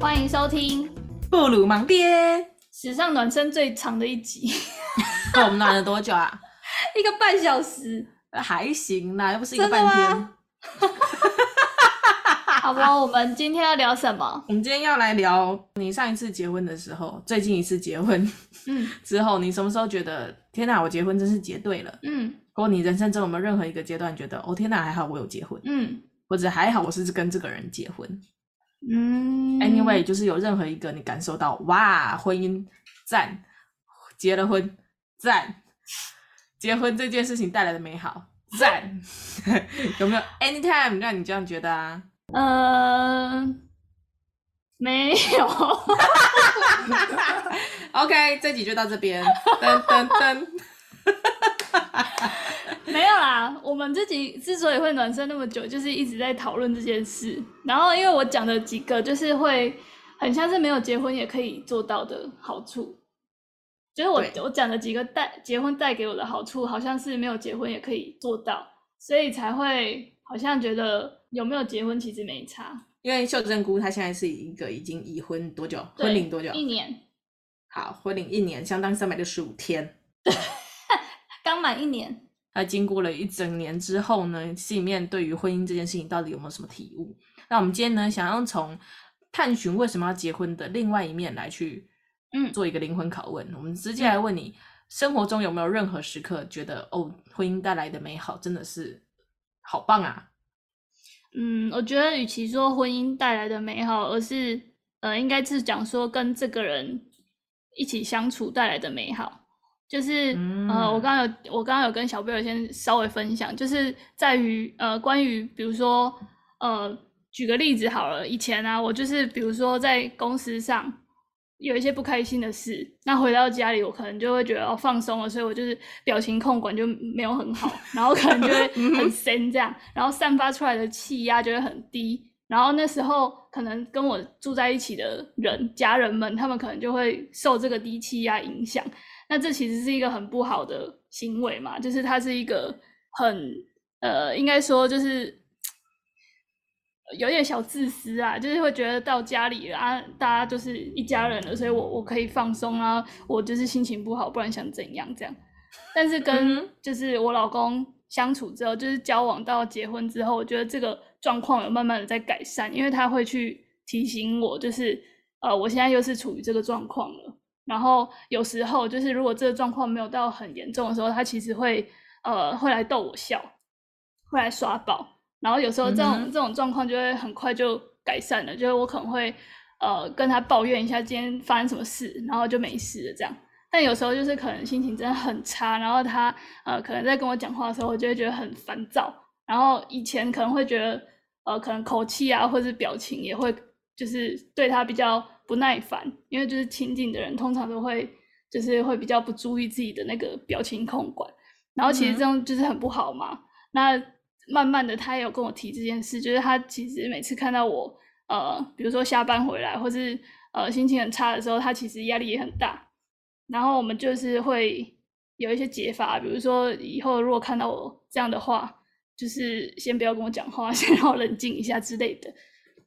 欢迎收听《布鲁盲爹》，史上暖身最长的一集。那 我们暖了多久啊？一个半小时。还行啦，又不是一个半天。好吧，我们今天要聊什么？我们今天要来聊你上一次结婚的时候，最近一次结婚，嗯，之后你什么时候觉得天哪，我结婚真是结对了，嗯，或你人生中有没有任何一个阶段觉得哦天哪，还好我有结婚，嗯，或者还好我是跟这个人结婚，嗯，anyway 就是有任何一个你感受到哇，婚姻赞，结了婚赞，结婚这件事情带来的美好赞，有没有？Anytime 让你这样觉得啊？呃，没有。OK，这集就到这边。噔噔噔。没有啦，我们这集之所以会暖身那么久，就是一直在讨论这件事。然后，因为我讲的几个，就是会很像是没有结婚也可以做到的好处。就是我我讲的几个带结婚带给我的好处，好像是没有结婚也可以做到，所以才会好像觉得。有没有结婚其实没差，因为秀珍姑她现在是一个已经已婚多久？婚龄多久？一年。好，婚龄一年，相当于三百六十五天。刚满一年。那经过了一整年之后呢，心里面对于婚姻这件事情到底有没有什么体悟？那我们今天呢，想要从探寻为什么要结婚的另外一面来去，嗯，做一个灵魂拷问。嗯、我们直接来问你，生活中有没有任何时刻觉得哦，婚姻带来的美好真的是好棒啊？嗯，我觉得与其说婚姻带来的美好，而是呃，应该是讲说跟这个人一起相处带来的美好。就是、嗯、呃，我刚刚有我刚刚有跟小贝尔先稍微分享，就是在于呃，关于比如说呃，举个例子好了，以前啊，我就是比如说在公司上。有一些不开心的事，那回到家里，我可能就会觉得哦，放松了，所以我就是表情控管就没有很好，然后可能就会 很深这样，然后散发出来的气压就会很低，然后那时候可能跟我住在一起的人家人们，他们可能就会受这个低气压影响，那这其实是一个很不好的行为嘛，就是它是一个很呃，应该说就是。有点小自私啊，就是会觉得到家里啊，大家就是一家人了，所以我我可以放松啊，我就是心情不好，不然想怎样这样。但是跟就是我老公相处之后，就是交往到结婚之后，我觉得这个状况有慢慢的在改善，因为他会去提醒我，就是呃，我现在又是处于这个状况了。然后有时候就是如果这个状况没有到很严重的时候，他其实会呃会来逗我笑，会来耍宝。然后有时候这种、嗯、这种状况就会很快就改善了，就是我可能会呃跟他抱怨一下今天发生什么事，然后就没事了这样。但有时候就是可能心情真的很差，然后他呃可能在跟我讲话的时候，我就会觉得很烦躁。然后以前可能会觉得呃可能口气啊或者表情也会就是对他比较不耐烦，因为就是亲近的人通常都会就是会比较不注意自己的那个表情控管，然后其实这样就是很不好嘛。嗯、那慢慢的，他也有跟我提这件事，就是他其实每次看到我，呃，比如说下班回来，或是呃心情很差的时候，他其实压力也很大。然后我们就是会有一些解法，比如说以后如果看到我这样的话，就是先不要跟我讲话，先让我冷静一下之类的。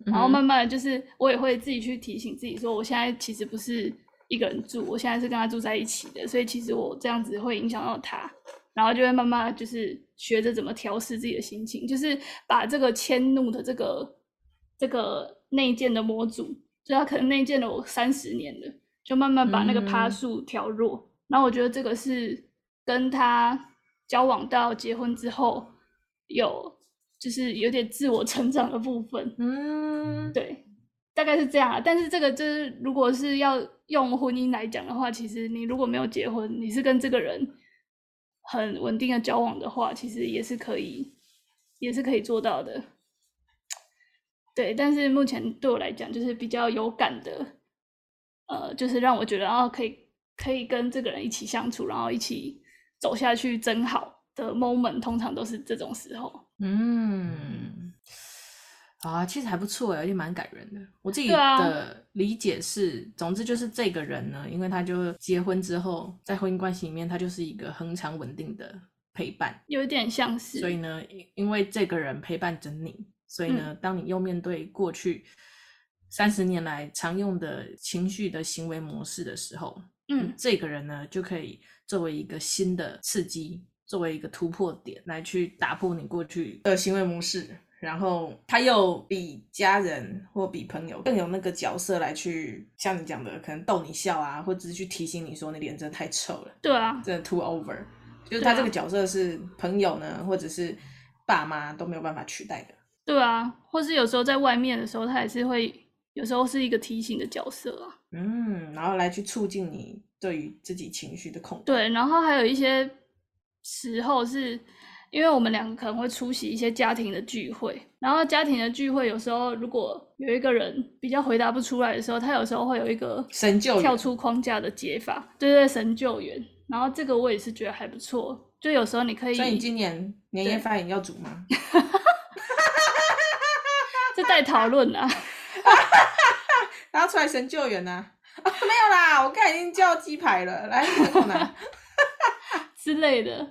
然后慢慢的就是我也会自己去提醒自己说，我现在其实不是一个人住，我现在是跟他住在一起的，所以其实我这样子会影响到他。然后就会慢慢就是学着怎么调试自己的心情，就是把这个迁怒的这个这个内建的模组，就他可能内建了我三十年了，就慢慢把那个趴数调弱。嗯。然后我觉得这个是跟他交往到结婚之后有就是有点自我成长的部分。嗯，对，大概是这样啊。但是这个就是如果是要用婚姻来讲的话，其实你如果没有结婚，你是跟这个人。很稳定的交往的话，其实也是可以，也是可以做到的。对，但是目前对我来讲，就是比较有感的，呃，就是让我觉得啊，可以可以跟这个人一起相处，然后一起走下去，真好的 moment，通常都是这种时候。嗯，啊，其实还不错哎，而且蛮感人的。我自己的理解是，啊、总之就是这个人呢，因为他就结婚之后，在婚姻关系里面，他就是一个恒常稳定的陪伴，有一点像是。所以呢，因为这个人陪伴着你，所以呢，嗯、当你又面对过去三十年来常用的情绪的行为模式的时候，嗯，这个人呢就可以作为一个新的刺激，作为一个突破点，来去打破你过去的行为模式。然后他又比家人或比朋友更有那个角色来去，像你讲的，可能逗你笑啊，或者是去提醒你说你脸真的太臭了。对啊，真的 too over。就是他这个角色是朋友呢，或者是爸妈都没有办法取代的。对啊，或是有时候在外面的时候，他也是会有时候是一个提醒的角色啊。嗯，然后来去促进你对于自己情绪的控制。对，然后还有一些时候是。因为我们两个可能会出席一些家庭的聚会，然后家庭的聚会有时候如果有一个人比较回答不出来的时候，他有时候会有一个神救援，跳出框架的解法，对对，神救援。然后这个我也是觉得还不错，就有时候你可以。所以你今年年夜饭要煮吗？这待讨论啊！然后出来神救援呢、啊？啊，没有啦，我刚才已经叫鸡排了，来，之类的。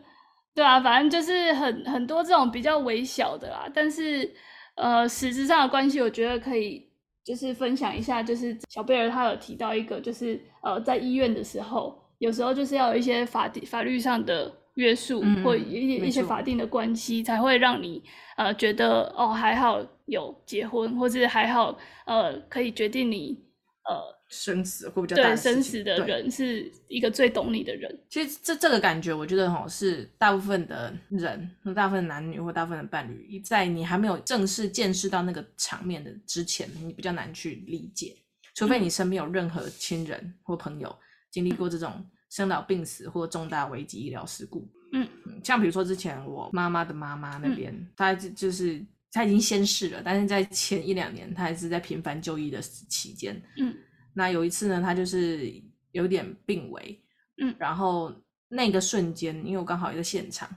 对啊，反正就是很很多这种比较微小的啦，但是呃，实质上的关系，我觉得可以就是分享一下，就是小贝儿他有提到一个，就是呃，在医院的时候，有时候就是要有一些法法律上的约束，嗯、或一些一些法定的关系，才会让你呃觉得哦还好有结婚，或是还好呃可以决定你呃。生死会比较大的，对，生死的人是一个最懂你的人。其实这这个感觉，我觉得哈，是大部分的人，大部分的男女或大部分的伴侣，在你还没有正式见识到那个场面的之前，你比较难去理解。除非你身边有任何亲人或朋友经历过这种生老病死或重大危机医疗事故。嗯，像比如说之前我妈妈的妈妈那边，她就就是她已经先逝了，但是在前一两年，她还是在频繁就医的期间。嗯。那有一次呢，他就是有点病危，嗯，然后那个瞬间，因为我刚好也在现场，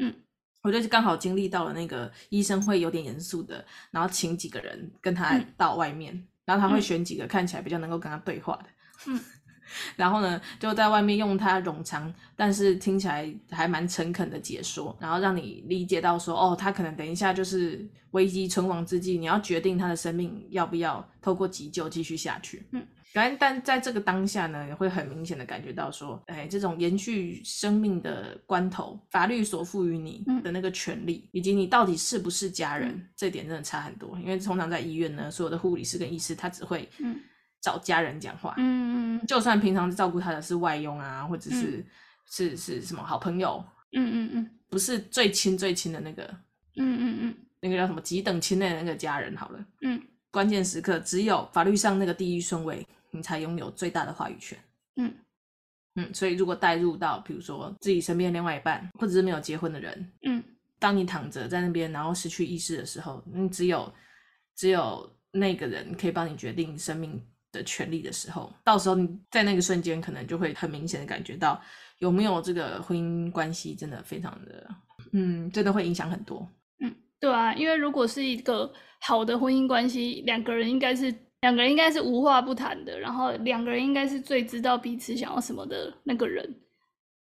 嗯，我就刚好经历到了那个医生会有点严肃的，然后请几个人跟他到外面，嗯、然后他会选几个看起来比较能够跟他对话的，嗯，然后呢就在外面用他冗长，但是听起来还蛮诚恳的解说，然后让你理解到说，哦，他可能等一下就是危机存亡之际，你要决定他的生命要不要透过急救继续下去，嗯。但但在这个当下呢，也会很明显的感觉到说，哎，这种延续生命的关头，法律所赋予你的那个权利，嗯、以及你到底是不是家人，嗯、这点真的差很多。因为通常在医院呢，所有的护理师跟医师，他只会找家人讲话，嗯嗯，就算平常照顾他的是外佣啊，或者是、嗯、是是什么好朋友，嗯嗯嗯，不是最亲最亲的那个，嗯嗯嗯，那个叫什么几等亲内的那个家人好了，嗯，关键时刻只有法律上那个第一顺位。你才拥有最大的话语权。嗯嗯，所以如果带入到，比如说自己身边另外一半，或者是没有结婚的人，嗯，当你躺着在那边，然后失去意识的时候，你只有只有那个人可以帮你决定生命的权利的时候，到时候你在那个瞬间，可能就会很明显的感觉到有没有这个婚姻关系，真的非常的，嗯，真的会影响很多。嗯，对啊，因为如果是一个好的婚姻关系，两个人应该是。两个人应该是无话不谈的，然后两个人应该是最知道彼此想要什么的那个人，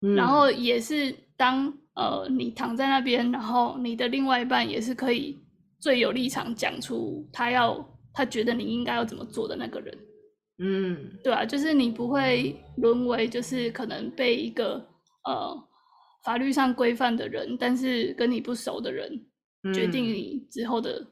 嗯、然后也是当呃你躺在那边，然后你的另外一半也是可以最有立场讲出他要他觉得你应该要怎么做的那个人，嗯，对啊，就是你不会沦为就是可能被一个呃法律上规范的人，但是跟你不熟的人决定你之后的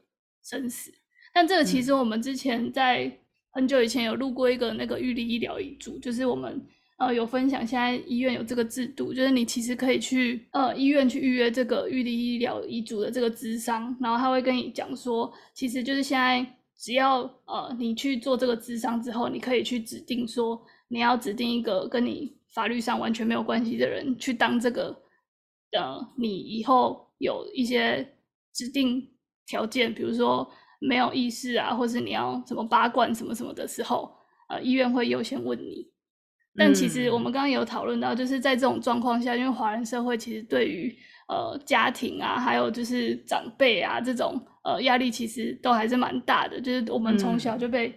生死。嗯但这个其实我们之前在很久以前有录过一个那个预立医疗遗嘱，就是我们呃有分享，现在医院有这个制度，就是你其实可以去呃医院去预约这个预立医疗遗嘱的这个咨商，然后他会跟你讲说，其实就是现在只要呃你去做这个咨商之后，你可以去指定说你要指定一个跟你法律上完全没有关系的人去当这个呃你以后有一些指定条件，比如说。没有意识啊，或是你要什么拔管什么什么的时候，呃，医院会优先问你。但其实我们刚刚有讨论到，就是在这种状况下，因为华人社会其实对于呃家庭啊，还有就是长辈啊这种呃压力，其实都还是蛮大的。就是我们从小就被、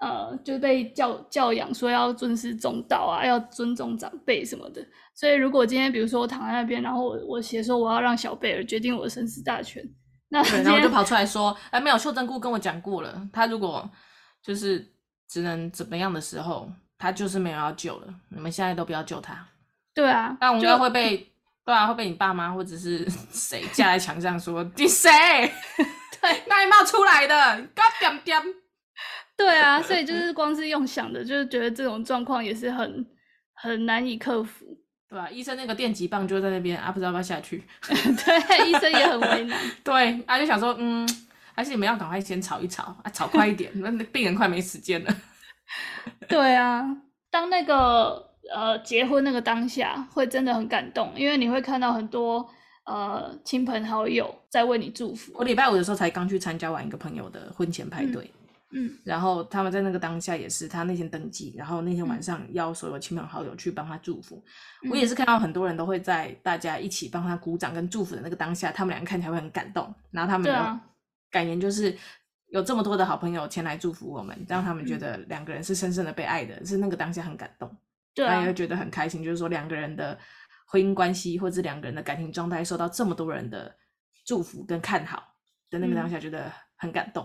嗯、呃就被教教养说要尊师重道啊，要尊重长辈什么的。所以如果今天比如说我躺在那边，然后我我写说我要让小贝儿决定我的生死大权，那对，然后我就跑出来说，哎，没有，秀珍姑跟我讲过了，他如果就是只能怎么样的时候。他就是没有要救了，你们现在都不要救他。对啊，那我们应该会被，对啊，会被你爸妈或者是 谁架在墙上说你谁？对，那你冒出来的，嘎点点。对啊，所以就是光是用想的，就是觉得这种状况也是很很难以克服，对吧、啊？医生那个电击棒就在那边啊，不知道要不要下去。对，医生也很为难。对，啊，就想说，嗯，还是你们要赶快先吵一吵啊，吵快一点，那病人快没时间了。对啊，当那个呃结婚那个当下，会真的很感动，因为你会看到很多呃亲朋好友在为你祝福。我礼拜五的时候才刚去参加完一个朋友的婚前派对，嗯，嗯，然后他们在那个当下也是，他那天登记，然后那天晚上邀所有亲朋好友去帮他祝福。嗯，我也是看到很多人都会在大家一起帮他鼓掌跟祝福的那个当下，他们两个看起来会很感动，然后他们的感言就是。有这么多的好朋友前来祝福我们，让他们觉得两个人是深深的被爱的，嗯、是那个当下很感动，对、啊，也会觉得很开心。就是说两个人的婚姻关系或者两个人的感情状态受到这么多人的祝福跟看好的那个当下，觉得很感动。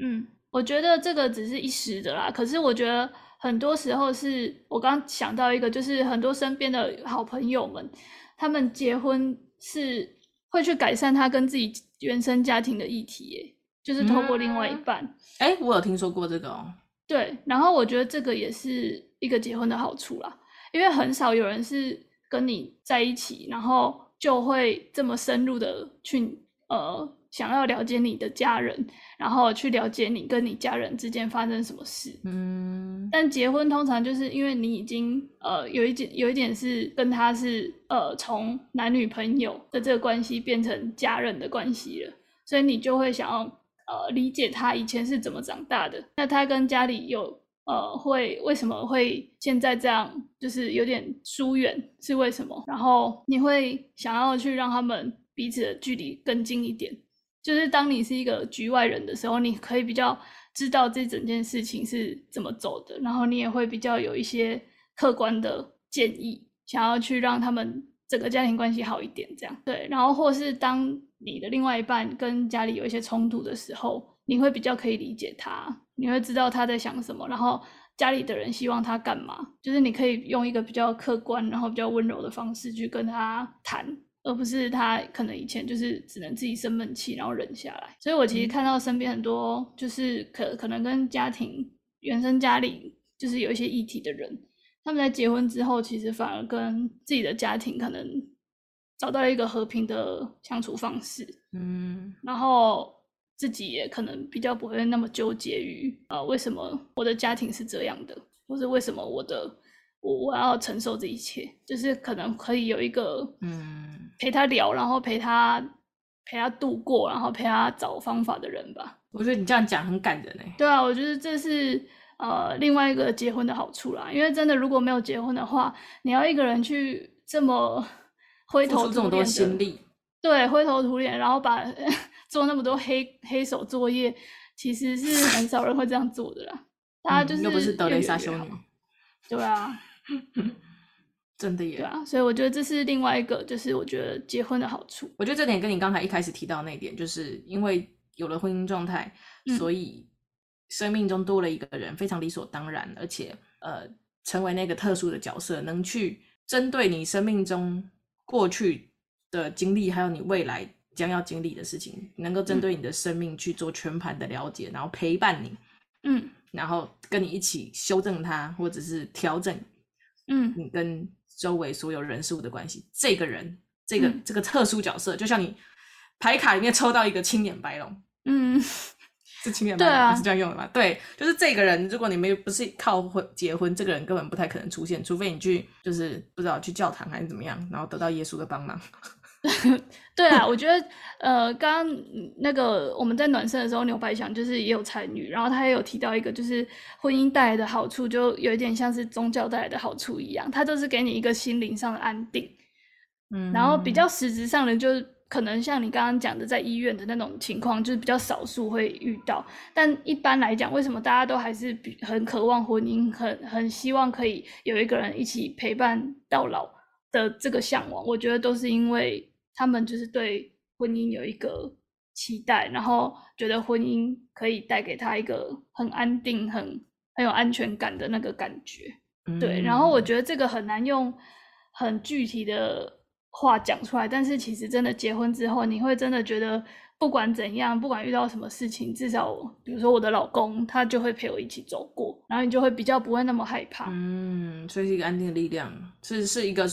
嗯，我觉得这个只是一时的啦，可是我觉得很多时候是我刚想到一个，就是很多身边的好朋友们，他们结婚是会去改善他跟自己原生家庭的议题耶。就是透过另外一半，哎、嗯欸，我有听说过这个哦。对，然后我觉得这个也是一个结婚的好处啦，因为很少有人是跟你在一起，然后就会这么深入的去呃想要了解你的家人，然后去了解你跟你家人之间发生什么事。嗯，但结婚通常就是因为你已经呃有一点有一点是跟他是呃从男女朋友的这个关系变成家人的关系了，所以你就会想要。呃，理解他以前是怎么长大的，那他跟家里有呃，会为什么会现在这样，就是有点疏远，是为什么？然后你会想要去让他们彼此的距离更近一点，就是当你是一个局外人的时候，你可以比较知道这整件事情是怎么走的，然后你也会比较有一些客观的建议，想要去让他们整个家庭关系好一点，这样对，然后或是当。你的另外一半跟家里有一些冲突的时候，你会比较可以理解他，你会知道他在想什么，然后家里的人希望他干嘛，就是你可以用一个比较客观，然后比较温柔的方式去跟他谈，而不是他可能以前就是只能自己生闷气，然后忍下来。所以我其实看到身边很多就是可可能跟家庭原生家里就是有一些议题的人，他们在结婚之后，其实反而跟自己的家庭可能。找到了一个和平的相处方式，嗯，然后自己也可能比较不会那么纠结于，呃，为什么我的家庭是这样的，或是为什么我的我我要承受这一切，就是可能可以有一个，嗯，陪他聊，然后陪他陪他度过，然后陪他找方法的人吧。我觉得你这样讲很感人哎。对啊，我觉得这是呃另外一个结婚的好处啦，因为真的如果没有结婚的话，你要一个人去这么。灰头土脸的心力，对，灰头土脸，然后把 做那么多黑黑手作业，其实是很少人会这样做的啦。他就是、嗯、又不是德雷莎修女，对啊，真的耶。对啊，所以我觉得这是另外一个，就是我觉得结婚的好处。我觉得这点跟你刚才一开始提到那点，就是因为有了婚姻状态，嗯、所以生命中多了一个人，非常理所当然，而且呃，成为那个特殊的角色，能去针对你生命中。过去的经历，还有你未来将要经历的事情，能够针对你的生命去做全盘的了解，嗯、然后陪伴你，嗯，然后跟你一起修正它，或者是调整，嗯，你跟周围所有人事物的关系。这个人，这个、嗯、这个特殊角色，就像你牌卡里面抽到一个青眼白龙，嗯。是青眼白龙，啊、是这样用的吗？对，就是这个人，如果你没有不是靠婚结婚，这个人根本不太可能出现，除非你去就是不知道去教堂还是怎么样，然后得到耶稣的帮忙。对啊，我觉得呃，刚刚那个我们在暖身的时候，牛百祥就是也有参与，然后他也有提到一个，就是婚姻带来的好处，就有一点像是宗教带来的好处一样，它就是给你一个心灵上的安定。嗯，然后比较实质上的，就是可能像你刚刚讲的，在医院的那种情况，就是比较少数会遇到。但一般来讲，为什么大家都还是比很渴望婚姻，很很希望可以有一个人一起陪伴到老的这个向往？我觉得都是因为。他们就是对婚姻有一个期待，然后觉得婚姻可以带给他一个很安定、很很有安全感的那个感觉。嗯、对，然后我觉得这个很难用很具体的话讲出来，但是其实真的结婚之后，你会真的觉得不管怎样，不管遇到什么事情，至少比如说我的老公，他就会陪我一起走过，然后你就会比较不会那么害怕。嗯，所以是一个安定的力量，是是一个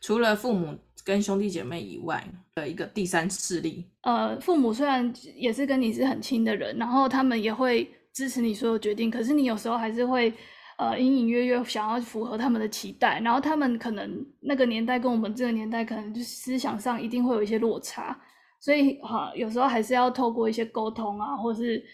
除了父母。跟兄弟姐妹以外的一个第三势力。呃，父母虽然也是跟你是很亲的人，然后他们也会支持你所有决定，可是你有时候还是会呃隐隐约约想要符合他们的期待，然后他们可能那个年代跟我们这个年代可能就思想上一定会有一些落差，所以哈、有时候还是要透过一些沟通啊，或是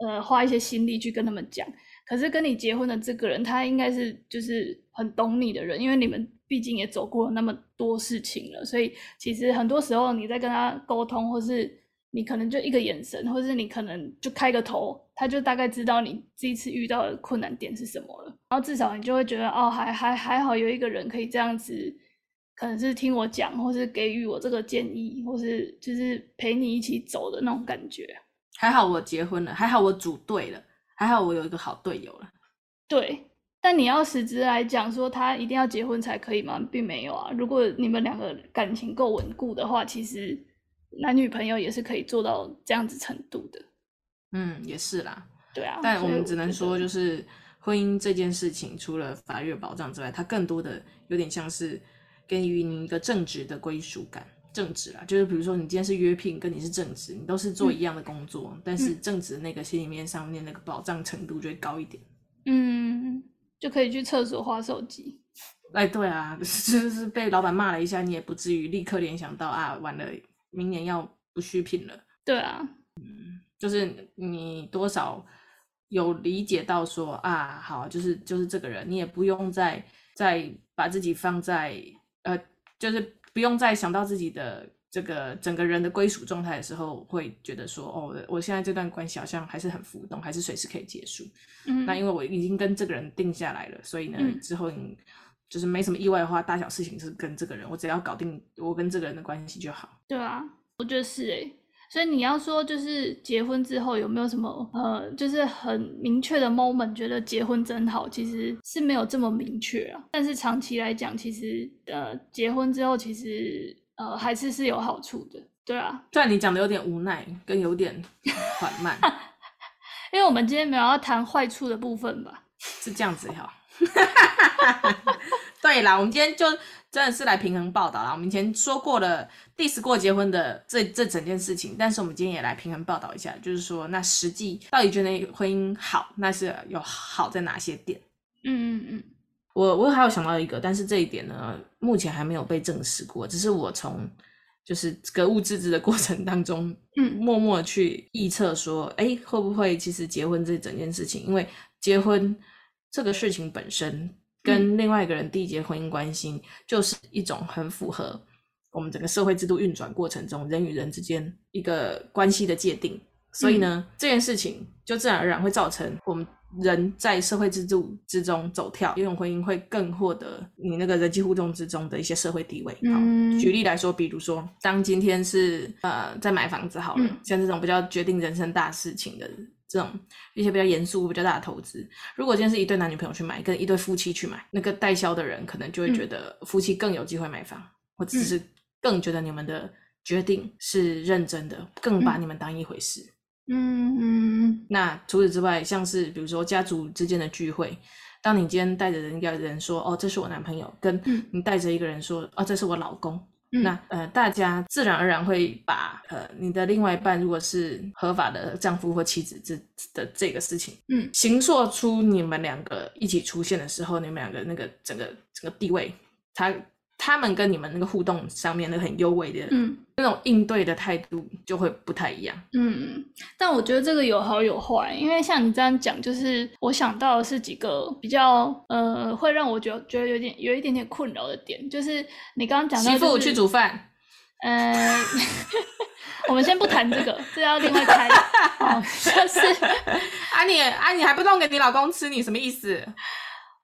呃花一些心力去跟他们讲。可是跟你结婚的这个人，他应该是就是很懂你的人，因为你们。毕竟也走过了那么多事情了，所以其实很多时候你在跟他沟通，或是你可能就一个眼神，或是你可能就开个头，他就大概知道你这一次遇到的困难点是什么了。然后至少你就会觉得，哦，还还还好有一个人可以这样子，可能是听我讲，或是给予我这个建议，或是就是陪你一起走的那种感觉。还好我结婚了，还好我组队了，还好我有一个好队友了。对。但你要实质来讲，说他一定要结婚才可以吗？并没有啊。如果你们两个感情够稳固的话，其实男女朋友也是可以做到这样子程度的。嗯，也是啦。对啊。但我们只能说，就是婚姻这件事情，除了法律保障之外，它更多的有点像是给予你一个正直的归属感。正职啦，就是比如说你今天是约聘，跟你是正职，你都是做一样的工作，嗯、但是正职那个心里面上面那个保障程度就会高一点。嗯。就可以去厕所划手机。哎，对啊，就是被老板骂了一下，你也不至于立刻联想到啊，完了，明年要不续聘了。对啊，嗯，就是你多少有理解到说啊，好，就是就是这个人，你也不用再再把自己放在呃，就是不用再想到自己的。这个整个人的归属状态的时候，会觉得说，哦，我现在这段关系好像还是很浮动，还是随时可以结束。嗯，那因为我已经跟这个人定下来了，所以呢，嗯、之后你就是没什么意外的话，大小事情是跟这个人，我只要搞定我跟这个人的关系就好。对啊，我觉得是诶。所以你要说，就是结婚之后有没有什么呃，就是很明确的 moment，觉得结婚真好，其实是没有这么明确啊。但是长期来讲，其实呃，结婚之后其实。呃，还是是有好处的，对啊。虽然你讲的有点无奈，跟有点缓慢，因为我们今天没有要谈坏处的部分吧？是这样子哈。对啦，我们今天就真的是来平衡报道啦。我们以前说过了，diss 过结婚的这这整件事情，但是我们今天也来平衡报道一下，就是说那实际到底觉得婚姻好，那是有好在哪些点？嗯嗯嗯。我我还有想到一个，但是这一点呢，目前还没有被证实过，只是我从就是格物致知的过程当中，嗯，默默去臆测说，哎，会不会其实结婚这整件事情，因为结婚这个事情本身跟另外一个人缔结婚姻关系，就是一种很符合我们整个社会制度运转过程中人与人之间一个关系的界定，所以呢，这件事情就自然而然会造成我们。人在社会制度之中走跳，这种婚姻会更获得你那个人际互动之中的一些社会地位。好，嗯、举例来说，比如说，当今天是呃在买房子好了，嗯、像这种比较决定人生大事情的这种一些比较严肃、比较大的投资，如果今天是一对男女朋友去买，跟一对夫妻去买，那个代销的人可能就会觉得夫妻更有机会买房，嗯、或者是更觉得你们的决定是认真的，更把你们当一回事。嗯嗯，那除此之外，像是比如说家族之间的聚会，当你今天带着人一个人说，哦，这是我男朋友，跟你带着一个人说，哦，这是我老公，嗯、那呃，大家自然而然会把呃你的另外一半，如果是合法的丈夫或妻子这的这个事情，嗯，形塑出你们两个一起出现的时候，你们两个那个整个整个地位，他。他们跟你们那个互动上面的很优美的，嗯，那种应对的态度就会不太一样。嗯，但我觉得这个有好有坏，因为像你这样讲，就是我想到的是几个比较呃，会让我觉得觉得有点有一点点困扰的点，就是你刚刚讲到、就是、媳妇去煮饭，呃，我们先不谈这个，这要另外开。哦，就是啊你啊你还不弄给你老公吃，你什么意思？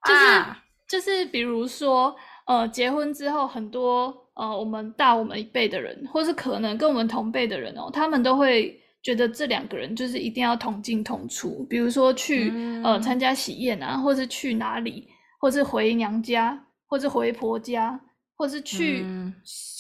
就是、啊、就是比如说。呃，结婚之后，很多呃，我们大我们一辈的人，或是可能跟我们同辈的人哦，他们都会觉得这两个人就是一定要同进同出。比如说去、嗯、呃参加喜宴啊，或是去哪里，或是回娘家，或是回婆家，或是去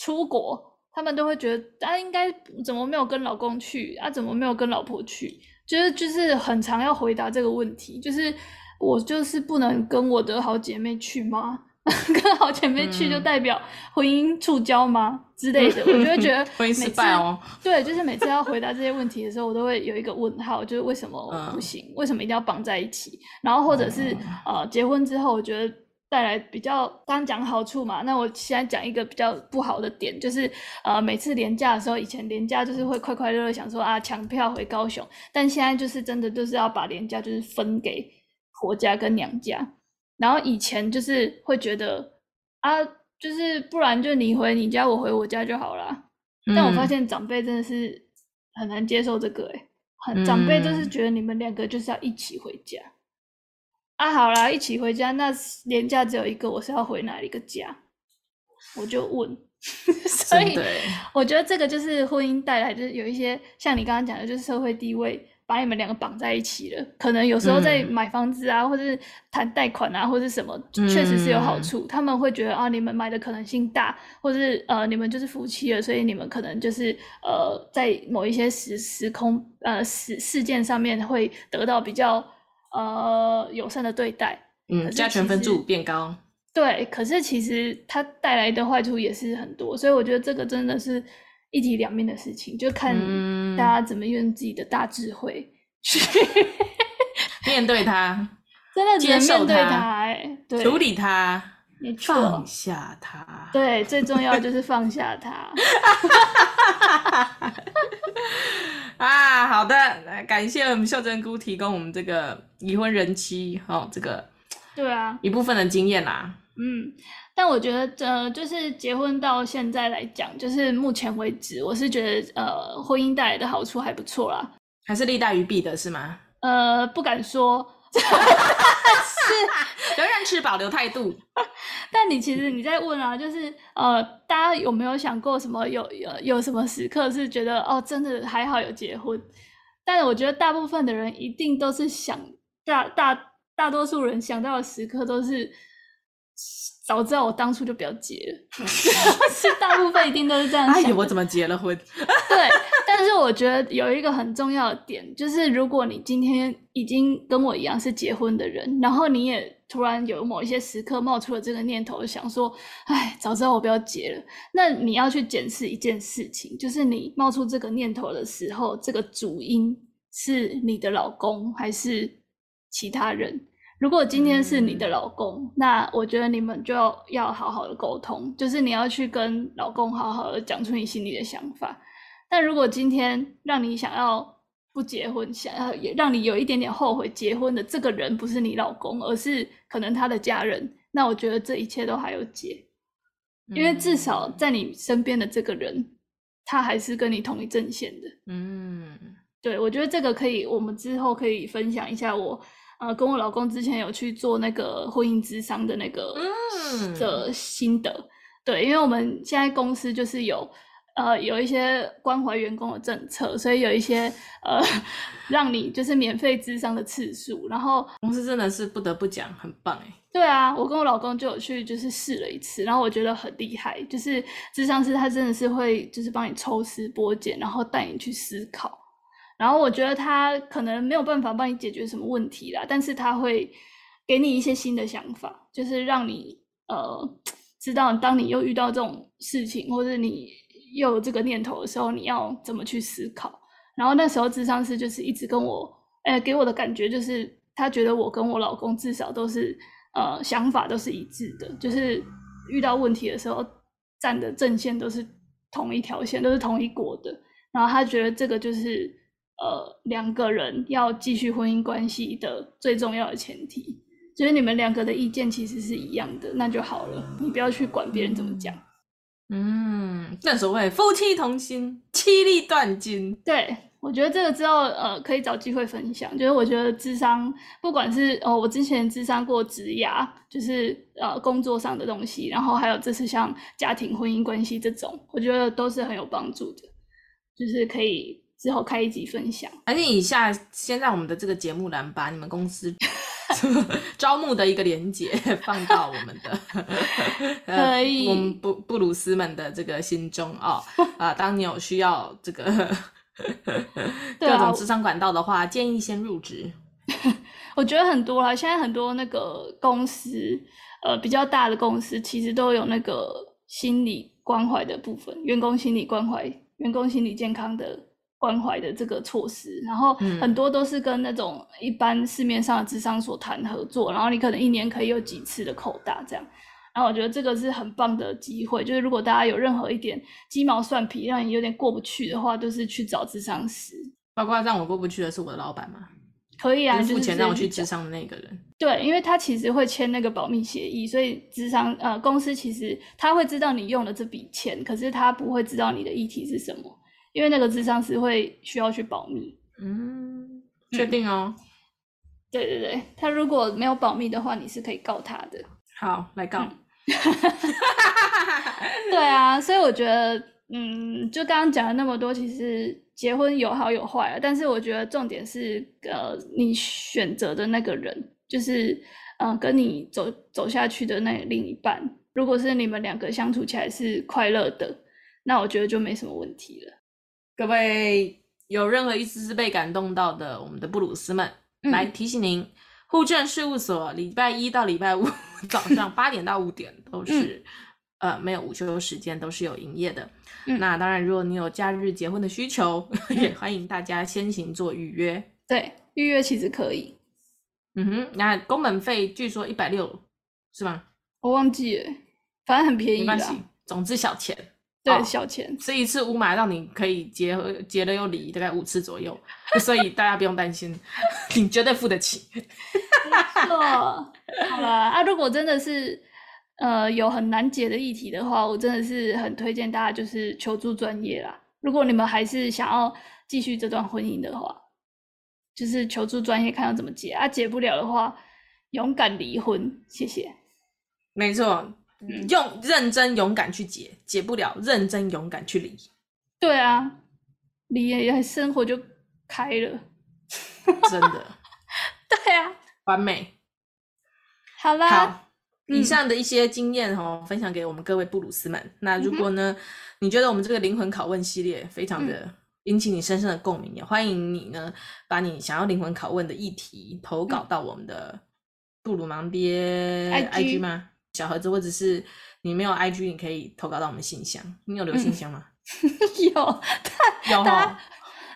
出国，嗯、他们都会觉得啊，应该怎么没有跟老公去啊？怎么没有跟老婆去？就是就是很常要回答这个问题，就是我就是不能跟我的好姐妹去吗？跟好姐妹去就代表婚姻触礁吗、嗯、之类的？我就会觉得 婚姻失败哦。对，就是每次要回答这些问题的时候，我都会有一个问号，就是为什么不行？嗯、为什么一定要绑在一起？然后或者是、嗯、呃，结婚之后，我觉得带来比较刚讲好处嘛。那我现在讲一个比较不好的点，就是呃，每次廉价的时候，以前廉价就是会快快乐乐想说啊，抢票回高雄，但现在就是真的就是要把廉价就是分给婆家跟娘家。然后以前就是会觉得啊，就是不然就你回你家，我回我家就好了。但我发现长辈真的是很难接受这个、欸，诶很长辈就是觉得你们两个就是要一起回家。啊，好啦，一起回家，那年假只有一个，我是要回哪一个家？我就问，所以我觉得这个就是婚姻带来，就是有一些像你刚刚讲的，就是社会地位。把你们两个绑在一起了，可能有时候在买房子啊，嗯、或者是谈贷款啊，或者是什么，确实是有好处。嗯、他们会觉得啊，你们买的可能性大，或者是呃，你们就是夫妻了，所以你们可能就是呃，在某一些时时空呃事事件上面会得到比较呃友善的对待。嗯，加权分数变高。对，可是其实它带来的坏处也是很多，所以我觉得这个真的是。一体两面的事情，就看大家怎么用自己的大智慧去、嗯、面对它，真的只能面对它、欸，对，处理它，没错，放下它，对，最重要就是放下它。啊，好的，来感谢我们秀珍姑提供我们这个已婚人妻哦，这个对啊。一部分的经验啦，嗯。但我觉得，呃，就是结婚到现在来讲，就是目前为止，我是觉得，呃，婚姻带来的好处还不错啦，还是利大于弊的是吗？呃，不敢说，是 仍然持保留态度。但你其实你在问啊，就是呃，大家有没有想过什么有有有什么时刻是觉得哦，真的还好有结婚？但是我觉得大部分的人一定都是想大大大多数人想到的时刻都是。早知道我当初就不要结了，是大部分一定都是这样想。哎，我怎么结了婚？对，但是我觉得有一个很重要的点，就是如果你今天已经跟我一样是结婚的人，然后你也突然有某一些时刻冒出了这个念头，想说，哎，早知道我不要结了。那你要去检视一件事情，就是你冒出这个念头的时候，这个主因是你的老公还是其他人？如果今天是你的老公，嗯、那我觉得你们就要要好好的沟通，就是你要去跟老公好好的讲出你心里的想法。但如果今天让你想要不结婚，想要也让你有一点点后悔结婚的这个人不是你老公，而是可能他的家人，那我觉得这一切都还有解，因为至少在你身边的这个人，他还是跟你同一阵线的。嗯，对，我觉得这个可以，我们之后可以分享一下我。呃，跟我老公之前有去做那个婚姻咨商的那个的心得，嗯、对，因为我们现在公司就是有呃有一些关怀员工的政策，所以有一些呃让你就是免费咨商的次数，然后公司真的是不得不讲很棒哎。对啊，我跟我老公就有去就是试了一次，然后我觉得很厉害，就是咨商师他真的是会就是帮你抽丝剥茧，然后带你去思考。然后我觉得他可能没有办法帮你解决什么问题啦，但是他会给你一些新的想法，就是让你呃知道，当你又遇到这种事情，或者你又有这个念头的时候，你要怎么去思考。然后那时候智商师就是一直跟我，哎，给我的感觉就是他觉得我跟我老公至少都是呃想法都是一致的，就是遇到问题的时候站的阵线都是同一条线，都是同一国的。然后他觉得这个就是呃两个人要继续婚姻关系的最重要的前提，就是你们两个的意见其实是一样的，那就好了。你不要去管别人怎么讲。嗯，正所谓夫妻同心，其利断金。对。我觉得这个之后，呃，可以找机会分享。就是我觉得智商，不管是哦，我之前智商过职涯，就是呃工作上的东西，然后还有这次像家庭婚姻关系这种，我觉得都是很有帮助的。就是可以之后开一集分享。而且以下先在我们的这个节目栏把你们公司 招募的一个链接 放到我们的，可以，我们布布鲁斯们的这个心中啊啊，当你有需要这个。各种咨商管道的话，啊、建议先入职。我觉得很多啦，现在很多那个公司，呃，比较大的公司，其实都有那个心理关怀的部分，员工心理关怀、员工心理健康的关怀的这个措施。然后很多都是跟那种一般市面上的智商所谈合作，然后你可能一年可以有几次的扣打这样。然后我觉得这个是很棒的机会，就是如果大家有任何一点鸡毛蒜皮让你有点过不去的话，都是去找智商师。包括让我过不去的是我的老板吗？可以啊，付钱让我去智商的那个人。对，因为他其实会签那个保密协议，所以智商呃公司其实他会知道你用了这笔钱，可是他不会知道你的议题是什么，因为那个智商是会需要去保密。嗯，确定哦。对对对，他如果没有保密的话，你是可以告他的。好，来告。嗯 对啊，所以我觉得，嗯，就刚刚讲了那么多，其实结婚有好有坏啊。但是我觉得重点是，呃，你选择的那个人，就是，呃，跟你走走下去的那另一半，如果是你们两个相处起来是快乐的，那我觉得就没什么问题了。各位有任何一丝丝被感动到的，我们的布鲁斯们，嗯、来提醒您。户政事务所礼拜一到礼拜五早上 八点到五点都是，嗯、呃没有午休时间，都是有营业的。嗯、那当然，如果你有假日结婚的需求，嗯、也欢迎大家先行做预约。对，预约其实可以。嗯哼，那工本费据说一百六，是吗？我忘记了，反正很便宜啦。没关系，总之小钱。对，哦、小钱。这一次乌马让你可以结结了又离，大概五次左右，所以大家不用担心，你绝对付得起。没错，好了，啊，如果真的是呃有很难解的议题的话，我真的是很推荐大家就是求助专业啦。如果你们还是想要继续这段婚姻的话，就是求助专业看要怎么解啊，解不了的话，勇敢离婚，谢谢。没错，用认真勇敢去解，解不了认真勇敢去离。对啊，离了生活就开了，真的。对啊。完美，好啦，好，以上的一些经验哦，嗯、分享给我们各位布鲁斯们。那如果呢，嗯、你觉得我们这个灵魂拷问系列非常的引起你深深的共鸣，也、嗯、欢迎你呢，把你想要灵魂拷问的议题投稿到我们的布鲁芒爹 IG 吗小盒子，或者是你没有 IG，你可以投稿到我们信箱。你有留信箱吗？嗯、有，但有哈。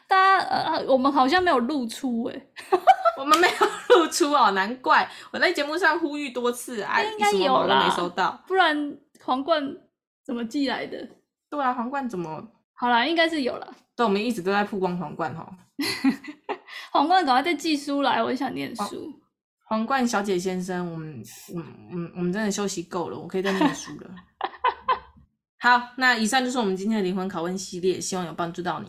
大家呃，我们好像没有露出哎，我们没有露出哦，难怪我在节目上呼吁多次，哎，应该有啦，没收到，不然皇冠怎么寄来的？对啊，皇冠怎么？好啦，应该是有了。对，我们一直都在曝光皇冠哈。皇冠赶快再寄书来，我想念书。皇冠小姐先生，我们，嗯嗯，我们真的休息够了，我可以再念书了。好，那以上就是我们今天的灵魂拷问系列，希望有帮助到你。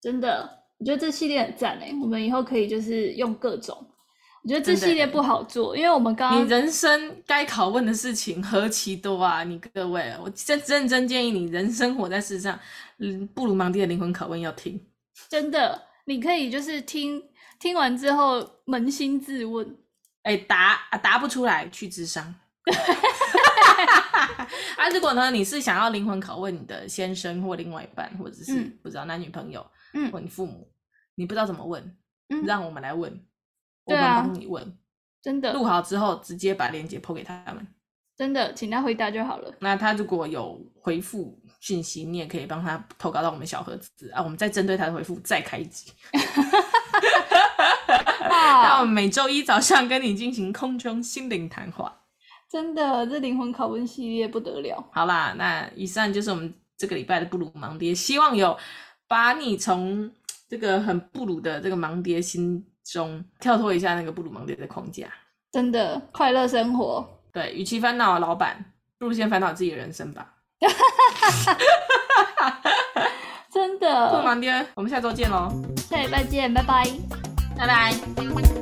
真的，我觉得这系列很赞诶，我们以后可以就是用各种。我觉得这系列不好做，因为我们刚刚你人生该拷问的事情何其多啊！你各位，我真认真建议你，人生活在世上，嗯，布鲁芒蒂的灵魂拷问要听。真的，你可以就是听听完之后扪心自问，哎，答啊答不出来去智商。啊，如果呢，你是想要灵魂拷问你的先生或另外一半，或者是不知道男女朋友。嗯，问你父母，你不知道怎么问，嗯、让我们来问，我们帮你问，真的录好之后直接把链接 po 给他们，真的，请他回答就好了。那他如果有回复讯息，你也可以帮他投稿到我们小盒子啊，我们再针对他的回复再开一集。那我们每周一早上跟你进行空中心灵谈话，真的，这灵魂拷问系列不得了。好啦，那以上就是我们这个礼拜的布鲁盲爹，希望有把你从这个很布鲁的这个盲爹心中跳脱一下那个布鲁盲爹的框架。真的，快乐生活。对，与其烦恼老板，不如先烦恼自己的人生吧。真的，布鲁盲爹，我们下周见喽！下礼拜见，拜拜，拜拜。